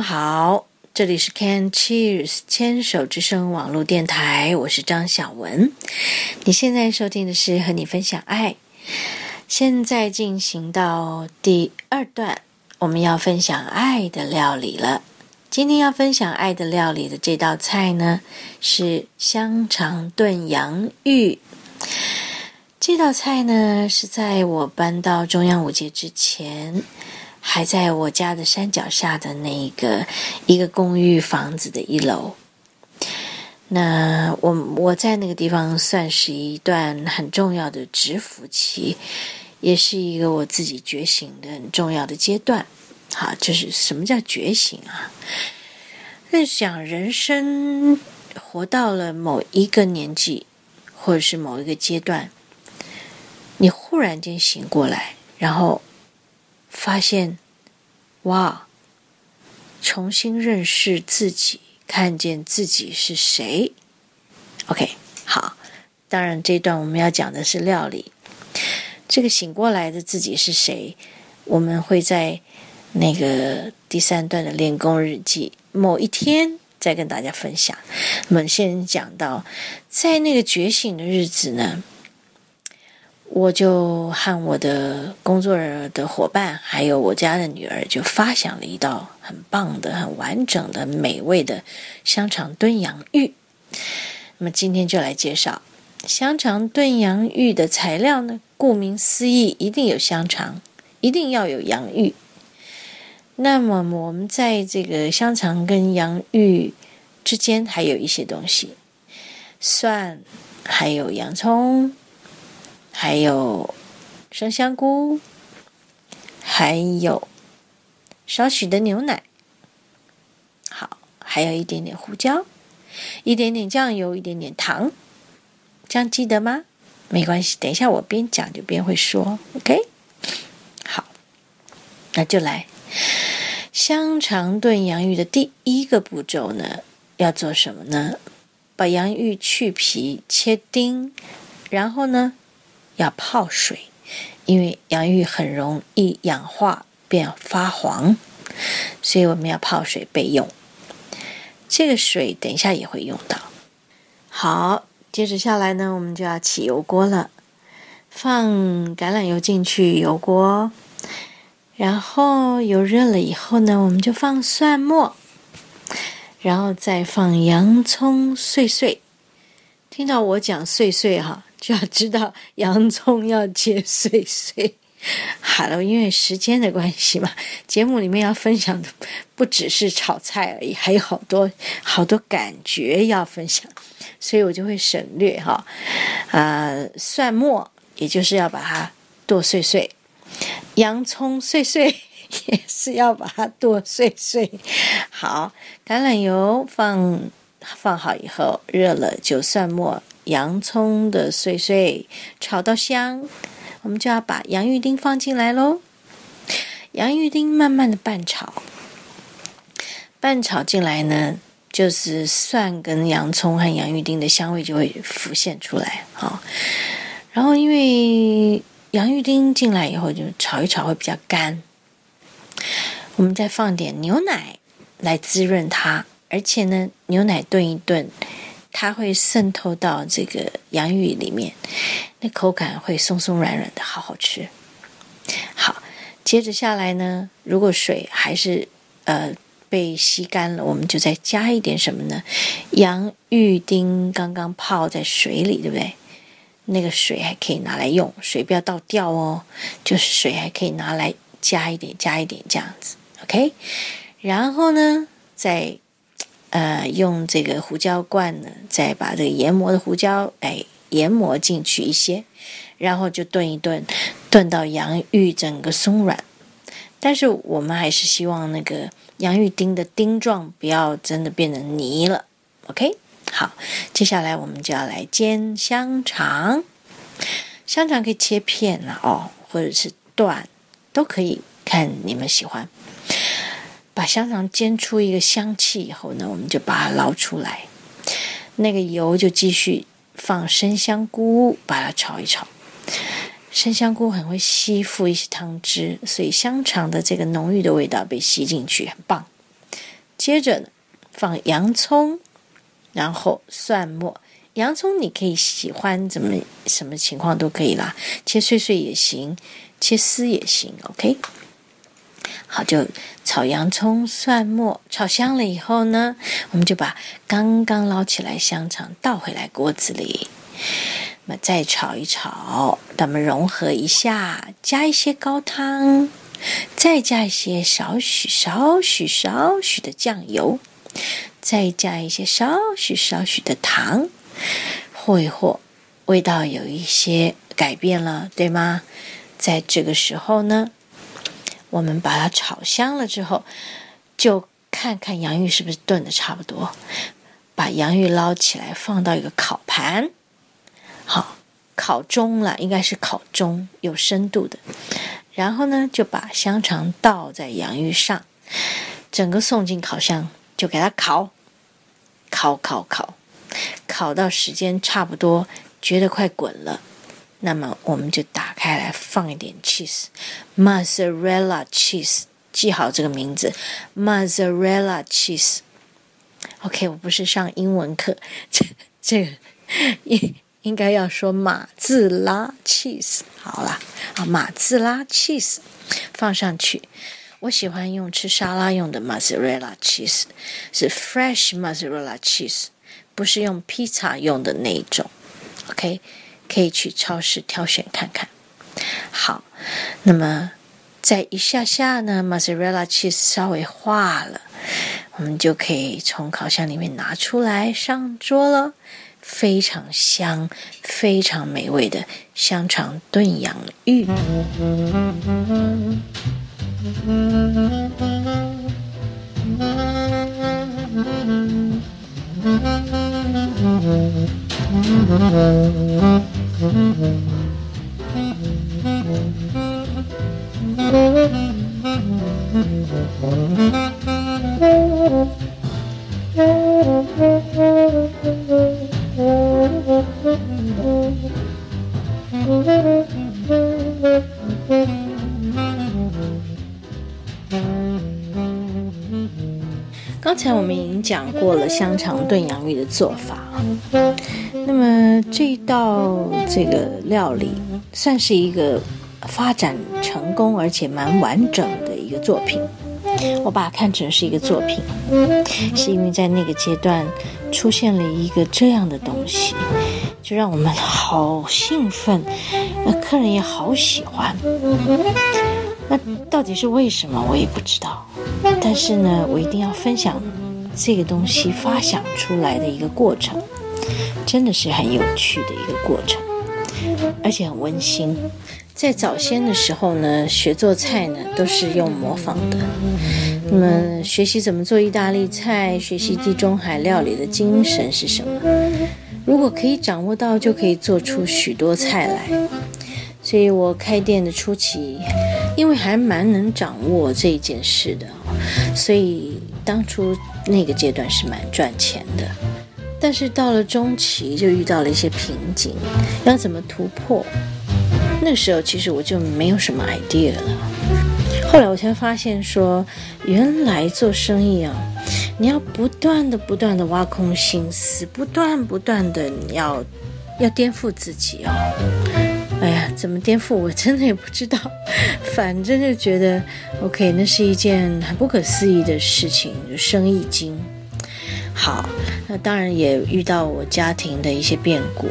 好，这里是 Can Cheers 牵手之声网络电台，我是张小文。你现在收听的是和你分享爱。现在进行到第二段，我们要分享爱的料理了。今天要分享爱的料理的这道菜呢，是香肠炖洋芋。这道菜呢，是在我搬到中央五街之前。还在我家的山脚下的那个一个公寓房子的一楼，那我我在那个地方算是一段很重要的蛰伏期，也是一个我自己觉醒的很重要的阶段。好，就是什么叫觉醒啊？在想人生活到了某一个年纪，或者是某一个阶段，你忽然间醒过来，然后。发现，哇！重新认识自己，看见自己是谁。OK，好。当然，这段我们要讲的是料理。这个醒过来的自己是谁？我们会在那个第三段的练功日记某一天再跟大家分享。我们先讲到，在那个觉醒的日子呢。我就和我的工作的伙伴，还有我家的女儿，就发想了一道很棒的、很完整的、美味的香肠炖洋芋。那么今天就来介绍香肠炖洋芋的材料呢？顾名思义，一定有香肠，一定要有洋芋。那么我们在这个香肠跟洋芋之间还有一些东西：蒜，还有洋葱。还有生香菇，还有少许的牛奶，好，还有一点点胡椒，一点点酱油，一点点糖，这样记得吗？没关系，等一下我边讲就边会说，OK？好，那就来香肠炖洋芋的第一个步骤呢，要做什么呢？把洋芋去皮切丁，然后呢？要泡水，因为洋芋很容易氧化变发黄，所以我们要泡水备用。这个水等一下也会用到。好，接着下来呢，我们就要起油锅了，放橄榄油进去油锅，然后油热了以后呢，我们就放蒜末，然后再放洋葱碎碎。听到我讲碎碎哈。就要知道洋葱要切碎碎。好了，因为时间的关系嘛，节目里面要分享的不只是炒菜而已，还有好多好多感觉要分享，所以我就会省略哈。呃，蒜末也就是要把它剁碎碎，洋葱碎碎 也是要把它剁碎碎。好，橄榄油放放好以后，热了就蒜末。洋葱的碎碎炒到香，我们就要把洋芋丁放进来喽。洋芋丁慢慢的拌炒，拌炒进来呢，就是蒜跟洋葱和洋芋丁的香味就会浮现出来。好，然后因为洋芋丁进来以后就炒一炒会比较干，我们再放点牛奶来滋润它，而且呢，牛奶炖一炖。它会渗透到这个洋芋里面，那口感会松松软软的，好好吃。好，接着下来呢，如果水还是呃被吸干了，我们就再加一点什么呢？洋芋丁刚刚泡在水里，对不对？那个水还可以拿来用，水不要倒掉哦，就是水还可以拿来加一点，加一点这样子，OK。然后呢，再。呃，用这个胡椒罐呢，再把这个研磨的胡椒，哎，研磨进去一些，然后就炖一炖，炖到洋芋整个松软。但是我们还是希望那个洋芋丁的丁状不要真的变成泥了。OK，好，接下来我们就要来煎香肠。香肠可以切片了哦，或者是断，都可以，看你们喜欢。把香肠煎出一个香气以后呢，我们就把它捞出来。那个油就继续放生香菇，把它炒一炒。生香菇很会吸附一些汤汁，所以香肠的这个浓郁的味道被吸进去，很棒。接着，放洋葱，然后蒜末。洋葱你可以喜欢怎么什么情况都可以啦，切碎碎也行，切丝也行。OK，好，就炒洋葱、蒜末，炒香了以后呢，我们就把刚刚捞起来香肠倒回来锅子里，那么再炒一炒，它们融合一下，加一些高汤，再加一些少许、少许、少许的酱油，再加一些少许、少许的糖。和一和，味道有一些改变了，对吗？在这个时候呢，我们把它炒香了之后，就看看洋芋是不是炖的差不多。把洋芋捞起来，放到一个烤盘，好，烤中了，应该是烤中，有深度的。然后呢，就把香肠倒在洋芋上，整个送进烤箱，就给它烤，烤，烤，烤。烤到时间差不多，觉得快滚了，那么我们就打开来放一点 cheese，mozzarella cheese，记好这个名字，mozzarella cheese。OK，我不是上英文课，这这个应应该要说马自拉 cheese。好了，啊，马自拉 cheese 放上去。我喜欢用吃沙拉用的 mozzarella cheese，是 fresh mozzarella cheese。不是用披萨用的那一种，OK，可以去超市挑选看看。好，那么在一下下呢，mozzarella cheese 稍微化了，我们就可以从烤箱里面拿出来上桌了。非常香、非常美味的香肠炖洋芋。刚才我们已经讲过了香肠炖洋芋的做法，那么这一道这个料理算是一个发展成功而且蛮完整的一个作品。我把它看成是一个作品，是因为在那个阶段出现了一个这样的东西，就让我们好兴奋，那客人也好喜欢。那到底是为什么，我也不知道。但是呢，我一定要分享这个东西发想出来的一个过程，真的是很有趣的一个过程，而且很温馨。在早先的时候呢，学做菜呢都是用模仿的。那么学习怎么做意大利菜，学习地中海料理的精神是什么？如果可以掌握到，就可以做出许多菜来。所以我开店的初期。因为还蛮能掌握这一件事的，所以当初那个阶段是蛮赚钱的。但是到了中期就遇到了一些瓶颈，要怎么突破？那时候其实我就没有什么 idea 了。后来我才发现说，原来做生意啊，你要不断的、不断的挖空心思，不断、不断的，你要要颠覆自己哦。哎呀，怎么颠覆？我真的也不知道。反正就觉得，OK，那是一件很不可思议的事情，就生意经。好，那当然也遇到我家庭的一些变故。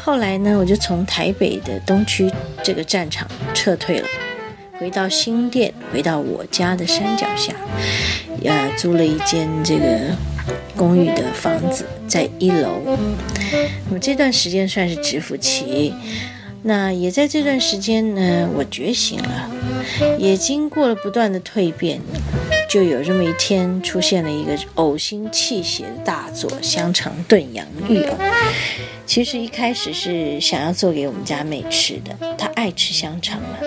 后来呢，我就从台北的东区这个战场撤退了，回到新店，回到我家的山脚下，呃，租了一间这个公寓的房子，在一楼。那么这段时间算是蛰伏期。那也在这段时间呢，我觉醒了，也经过了不断的蜕变，就有这么一天出现了一个呕心泣血的大作——香肠炖洋芋哦。其实一开始是想要做给我们家妹吃的，她爱吃香肠嘛。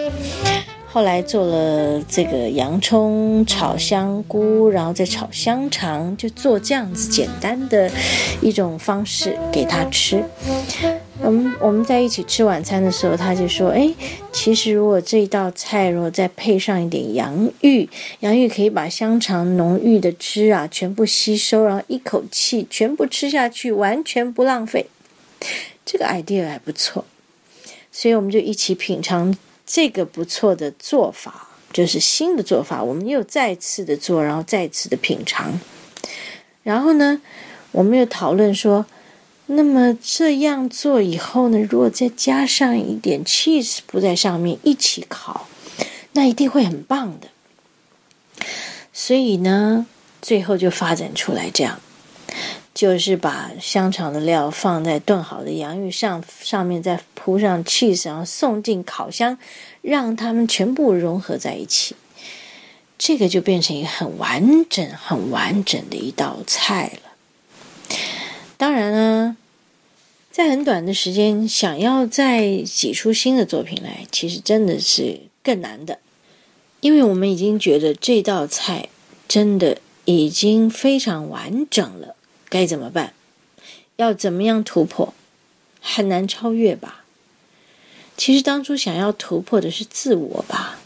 后来做了这个洋葱炒香菇，然后再炒香肠，就做这样子简单的一种方式给他吃。我们我们在一起吃晚餐的时候，他就说：“哎，其实如果这一道菜如果再配上一点洋芋，洋芋可以把香肠浓郁的汁啊全部吸收，然后一口气全部吃下去，完全不浪费。这个 idea 还不错，所以我们就一起品尝这个不错的做法，就是新的做法。我们又再次的做，然后再次的品尝。然后呢，我们又讨论说。”那么这样做以后呢，如果再加上一点 cheese 铺在上面一起烤，那一定会很棒的。所以呢，最后就发展出来这样，就是把香肠的料放在炖好的洋芋上，上面再铺上 cheese，然后送进烤箱，让它们全部融合在一起，这个就变成一个很完整、很完整的一道菜了。当然呢，在很短的时间想要再挤出新的作品来，其实真的是更难的，因为我们已经觉得这道菜真的已经非常完整了，该怎么办？要怎么样突破？很难超越吧？其实当初想要突破的是自我吧？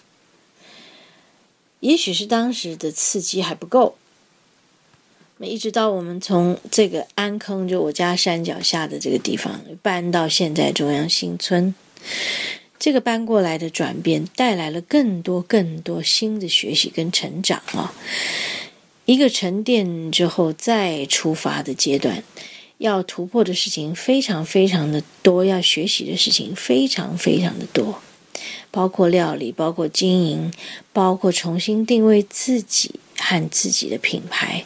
也许是当时的刺激还不够。一直到我们从这个安坑，就我家山脚下的这个地方搬到现在中央新村，这个搬过来的转变带来了更多更多新的学习跟成长啊！一个沉淀之后再出发的阶段，要突破的事情非常非常的多，要学习的事情非常非常的多，包括料理，包括经营，包括重新定位自己和自己的品牌。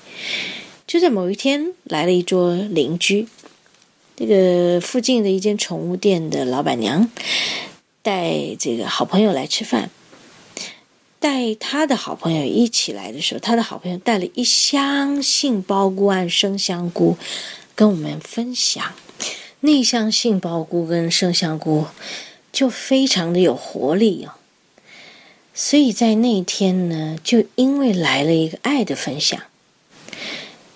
就在某一天，来了一桌邻居，这个附近的一间宠物店的老板娘带这个好朋友来吃饭，带他的好朋友一起来的时候，他的好朋友带了一箱杏鲍菇和生香菇跟我们分享。那箱杏鲍菇跟生香菇就非常的有活力哦，所以在那一天呢，就因为来了一个爱的分享。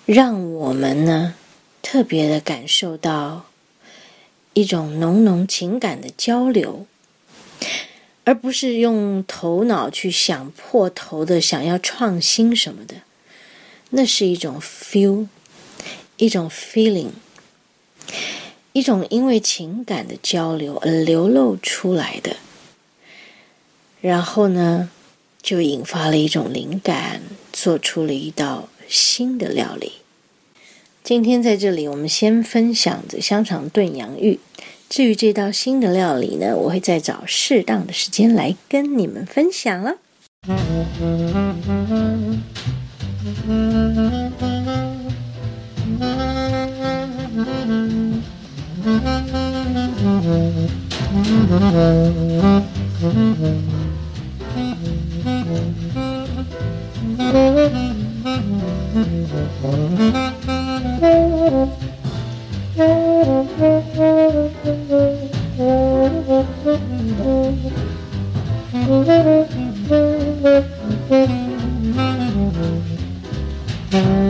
让我们呢特别的感受到一种浓浓情感的交流，而不是用头脑去想破头的想要创新什么的，那是一种 feel，一种 feeling，一种因为情感的交流而流露出来的，然后呢，就引发了一种灵感，做出了一道。新的料理，今天在这里我们先分享着香肠炖洋芋。至于这道新的料理呢，我会再找适当的时间来跟你们分享了。Mm-hmm.